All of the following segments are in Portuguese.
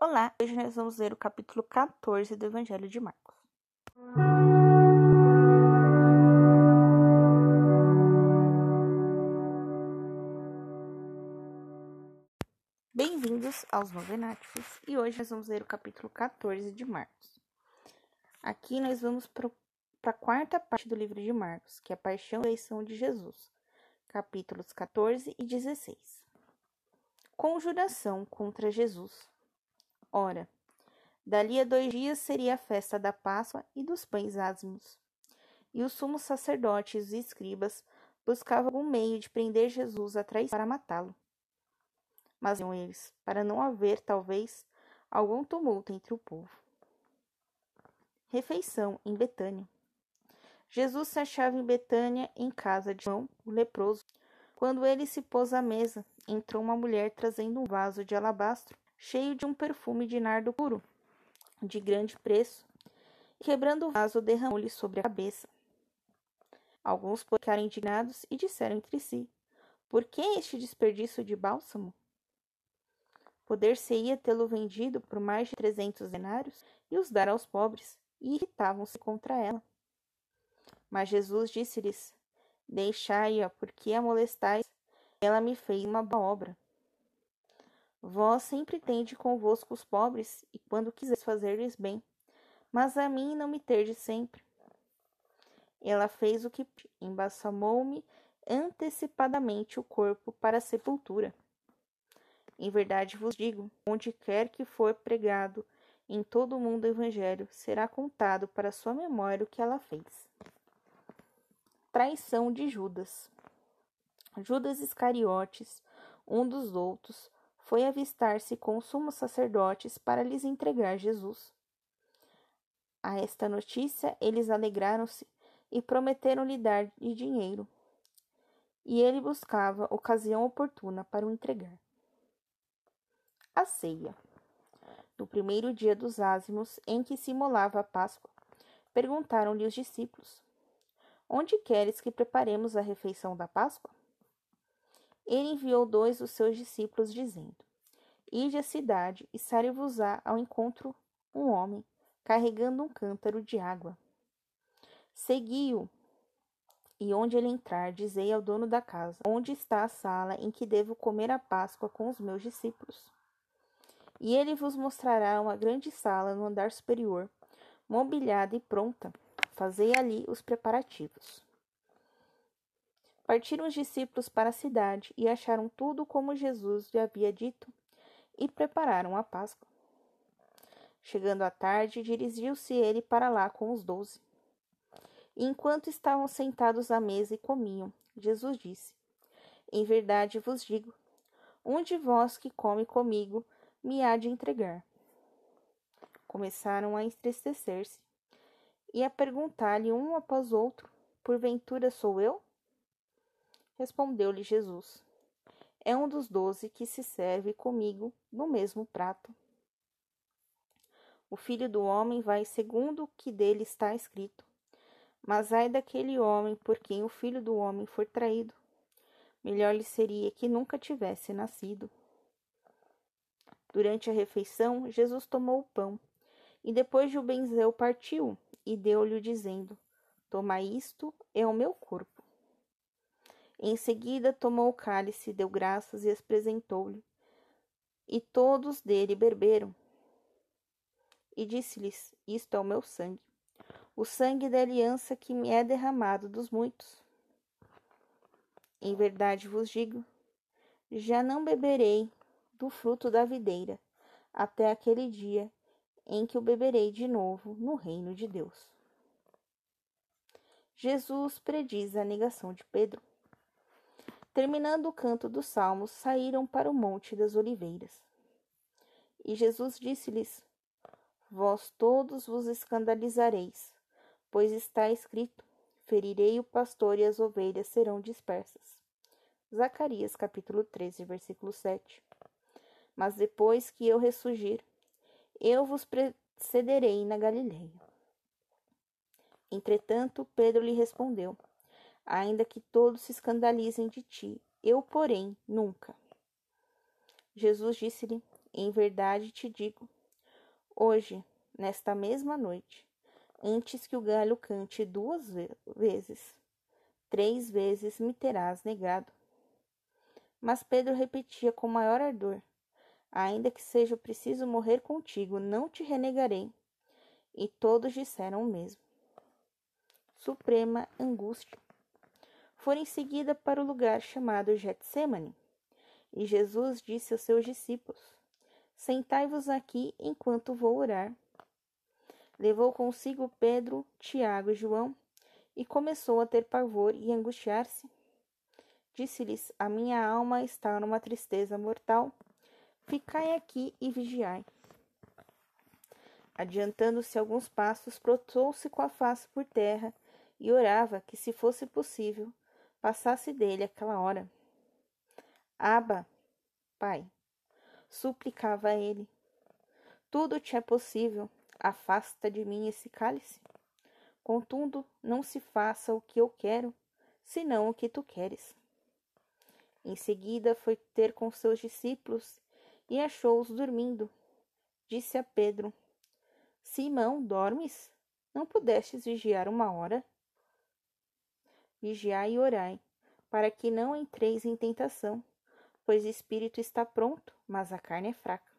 Olá, hoje nós vamos ler o capítulo 14 do Evangelho de Marcos. Bem-vindos aos Novenáticos e hoje nós vamos ler o capítulo 14 de Marcos. Aqui nós vamos para a quarta parte do livro de Marcos, que é a Paixão e Eleição de Jesus, capítulos 14 e 16. Conjuração contra Jesus. Ora, dali a dois dias seria a festa da Páscoa e dos pães ázimos. E os sumos sacerdotes e escribas buscavam algum meio de prender Jesus a traição para matá-lo. Mas iam eles, para não haver, talvez, algum tumulto entre o povo. Refeição em Betânia. Jesus se achava em Betânia, em casa de João, o leproso. Quando ele se pôs à mesa, entrou uma mulher trazendo um vaso de alabastro cheio de um perfume de nardo puro, de grande preço, e quebrando o vaso, derramou-lhe sobre a cabeça. Alguns ficaram indignados e disseram entre si: Por que este desperdício de bálsamo? Poder-se-ia tê-lo vendido por mais de trezentos denários e os dar aos pobres, e irritavam-se contra ela. Mas Jesus disse-lhes: Deixai-a, porque a molestais, ela me fez uma boa obra. Vós sempre tende convosco os pobres, e quando quiseres fazer-lhes bem, mas a mim não me terdes sempre. Ela fez o que embalsamou-me antecipadamente o corpo para a sepultura. Em verdade vos digo, onde quer que for pregado em todo o mundo o evangelho, será contado para sua memória o que ela fez. Traição de Judas. Judas Iscariotes, um dos outros, foi avistar-se com os sumos sacerdotes para lhes entregar Jesus. A esta notícia eles alegraram-se e prometeram-lhe dar-lhe dinheiro. E ele buscava ocasião oportuna para o entregar. A ceia. No primeiro dia dos ázimos, em que se imolava a Páscoa, perguntaram-lhe os discípulos: Onde queres que preparemos a refeição da Páscoa? Ele enviou dois dos seus discípulos, dizendo: Ide à cidade e sare-vos-á ao encontro um homem, carregando um cântaro de água. Segui-o, e onde ele entrar, dizei ao dono da casa: Onde está a sala em que devo comer a Páscoa com os meus discípulos? E ele vos mostrará uma grande sala no andar superior, mobiliada e pronta. Fazei ali os preparativos. Partiram os discípulos para a cidade e acharam tudo como Jesus lhe havia dito e prepararam a Páscoa. Chegando à tarde, dirigiu-se ele para lá com os doze. E enquanto estavam sentados à mesa e comiam, Jesus disse: Em verdade vos digo, um de vós que come comigo me há de entregar. Começaram a entristecer-se e a perguntar-lhe um após outro: Porventura sou eu? Respondeu-lhe Jesus: É um dos doze que se serve comigo no mesmo prato. O filho do homem vai segundo o que dele está escrito. Mas ai daquele homem por quem o filho do homem for traído. Melhor lhe seria que nunca tivesse nascido. Durante a refeição, Jesus tomou o pão e depois de o benzer, partiu e deu-lhe, dizendo: Toma isto, é o meu corpo. Em seguida tomou o cálice, deu graças e apresentou-lhe. E todos dele beberam. E disse-lhes: Isto é o meu sangue, o sangue da aliança que me é derramado dos muitos. Em verdade vos digo: já não beberei do fruto da videira, até aquele dia em que o beberei de novo no reino de Deus. Jesus prediz a negação de Pedro. Terminando o canto dos salmos, saíram para o Monte das Oliveiras. E Jesus disse-lhes: Vós todos vos escandalizareis, pois está escrito: Ferirei o pastor e as ovelhas serão dispersas. Zacarias capítulo 13, versículo 7. Mas depois que eu ressurgir, eu vos precederei na Galileia. Entretanto, Pedro lhe respondeu: ainda que todos se escandalizem de ti, eu, porém, nunca. Jesus disse-lhe: em verdade te digo, hoje, nesta mesma noite, antes que o galho cante duas vezes, três vezes me terás negado. Mas Pedro repetia com maior ardor: Ainda que seja preciso morrer contigo, não te renegarei. E todos disseram o mesmo. Suprema angústia. Foram em seguida para o lugar chamado Getsemane. E Jesus disse aos seus discípulos: Sentai-vos aqui enquanto vou orar. Levou consigo Pedro, Tiago e João e começou a ter pavor e angustiar-se. Disse-lhes: A minha alma está numa tristeza mortal. Ficai aqui e vigiai. Adiantando-se alguns passos, prostrou-se com a face por terra e orava que, se fosse possível, passasse dele aquela hora. Aba, Pai, suplicava ele, tudo te é possível, afasta de mim esse cálice. Contudo, não se faça o que eu quero, senão o que tu queres. Em seguida foi ter com seus discípulos e achou-os dormindo. Disse a Pedro: Simão, dormes? Não pudestes vigiar uma hora? Vigiai e orai, para que não entreis em tentação, pois o espírito está pronto, mas a carne é fraca.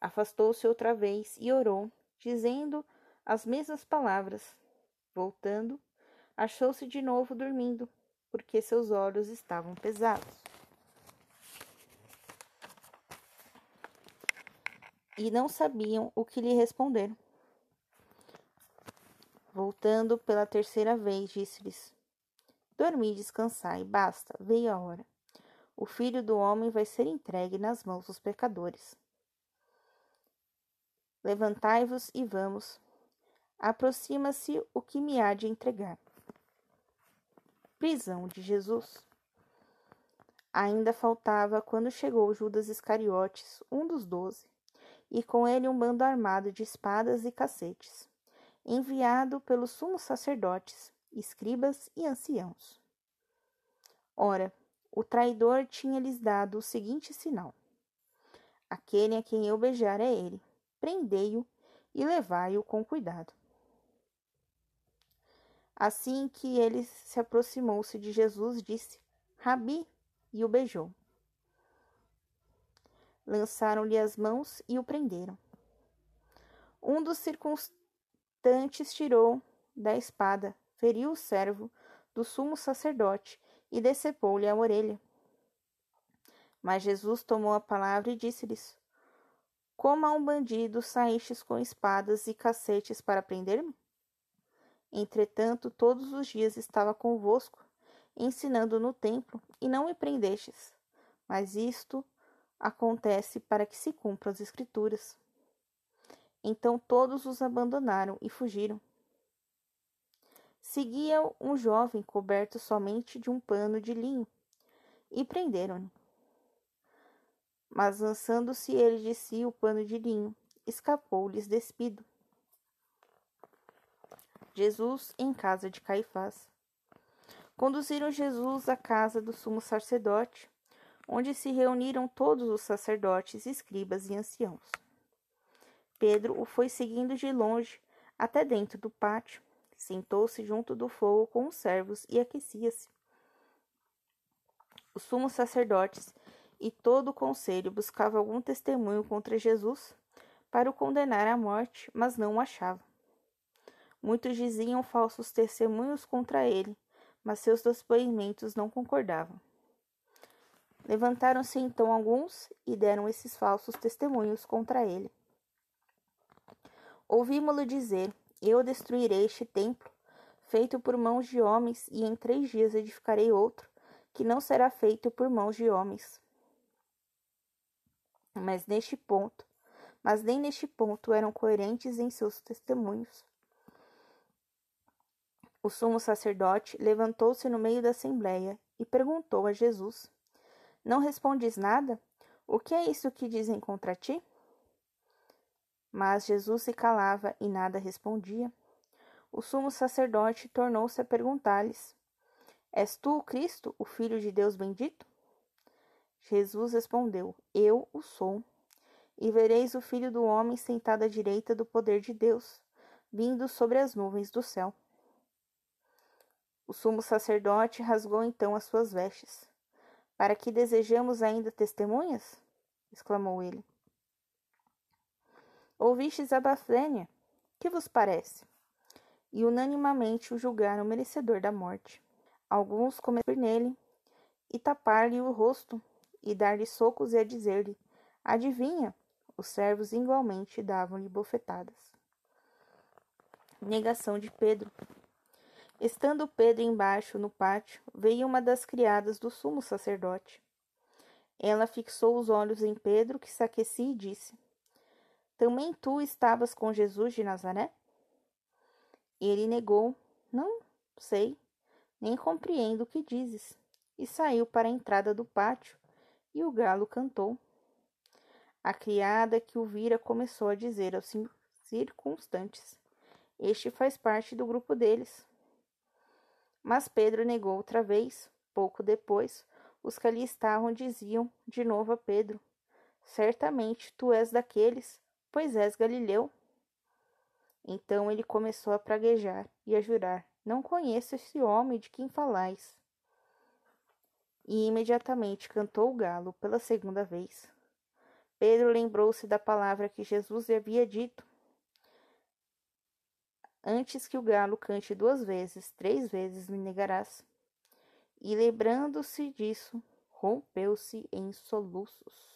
Afastou-se outra vez e orou, dizendo as mesmas palavras. Voltando, achou-se de novo dormindo, porque seus olhos estavam pesados. e não sabiam o que lhe responder. Voltando pela terceira vez, disse-lhes: Dormi descansai, basta, veio a hora. O filho do homem vai ser entregue nas mãos dos pecadores. Levantai-vos e vamos. Aproxima-se o que me há de entregar. Prisão de Jesus. Ainda faltava quando chegou Judas Iscariotes, um dos doze e com ele um bando armado de espadas e cacetes, enviado pelos sumos sacerdotes, escribas e anciãos. Ora, o traidor tinha-lhes dado o seguinte sinal: Aquele a quem eu beijar é ele. Prendei-o e levai-o com cuidado. Assim que ele se aproximou-se de Jesus, disse: Rabi, e o beijou lançaram-lhe as mãos e o prenderam. Um dos circunstantes tirou da espada, feriu o servo do sumo sacerdote e decepou-lhe a orelha. Mas Jesus tomou a palavra e disse-lhes: Como a um bandido saístes com espadas e cacetes para prender-me? Entretanto, todos os dias estava convosco, ensinando no templo, e não me prendestes. Mas isto acontece para que se cumpram as Escrituras. Então todos os abandonaram e fugiram. Seguia um jovem coberto somente de um pano de linho e prenderam-no. Mas lançando-se ele de si o pano de linho, escapou-lhes despido. Jesus em casa de Caifás. Conduziram Jesus à casa do sumo sacerdote onde se reuniram todos os sacerdotes, escribas e anciãos. Pedro o foi seguindo de longe até dentro do pátio, sentou-se junto do fogo com os servos e aquecia-se. Os sumos sacerdotes e todo o conselho buscavam algum testemunho contra Jesus para o condenar à morte, mas não o achavam. Muitos diziam falsos testemunhos contra ele, mas seus depoimentos não concordavam. Levantaram-se então alguns e deram esses falsos testemunhos contra ele. Ouvimos-lo dizer: Eu destruirei este templo, feito por mãos de homens, e em três dias edificarei outro, que não será feito por mãos de homens. Mas neste ponto, mas nem neste ponto eram coerentes em seus testemunhos. O sumo sacerdote levantou-se no meio da assembleia e perguntou a Jesus: não respondes nada? O que é isso que dizem contra ti? Mas Jesus se calava e nada respondia. O sumo sacerdote tornou-se a perguntar-lhes: És tu o Cristo, o Filho de Deus bendito? Jesus respondeu: Eu o sou. E vereis o filho do homem sentado à direita do poder de Deus, vindo sobre as nuvens do céu. O sumo sacerdote rasgou então as suas vestes. Para que desejamos ainda testemunhas? exclamou ele. Ouvistes a blasfêmia? Que vos parece? E unanimamente o julgaram merecedor da morte. Alguns começaram nele e tapar-lhe o rosto e dar-lhe socos e a dizer-lhe: Adivinha? Os servos igualmente davam-lhe bofetadas. Negação de Pedro. Estando Pedro embaixo no pátio, veio uma das criadas do sumo sacerdote. Ela fixou os olhos em Pedro, que se aquecia, e disse: Também tu estavas com Jesus de Nazaré? Ele negou: Não sei, nem compreendo o que dizes. E saiu para a entrada do pátio, e o galo cantou. A criada que o vira começou a dizer aos circunstantes: Este faz parte do grupo deles. Mas Pedro negou outra vez. Pouco depois, os que ali estavam diziam de novo a Pedro: Certamente tu és daqueles, pois és Galileu. Então ele começou a praguejar e a jurar: Não conheço esse homem de quem falais. E imediatamente cantou o galo pela segunda vez. Pedro lembrou-se da palavra que Jesus lhe havia dito: Antes que o galo cante duas vezes, três vezes me negarás. E lembrando-se disso, rompeu-se em soluços.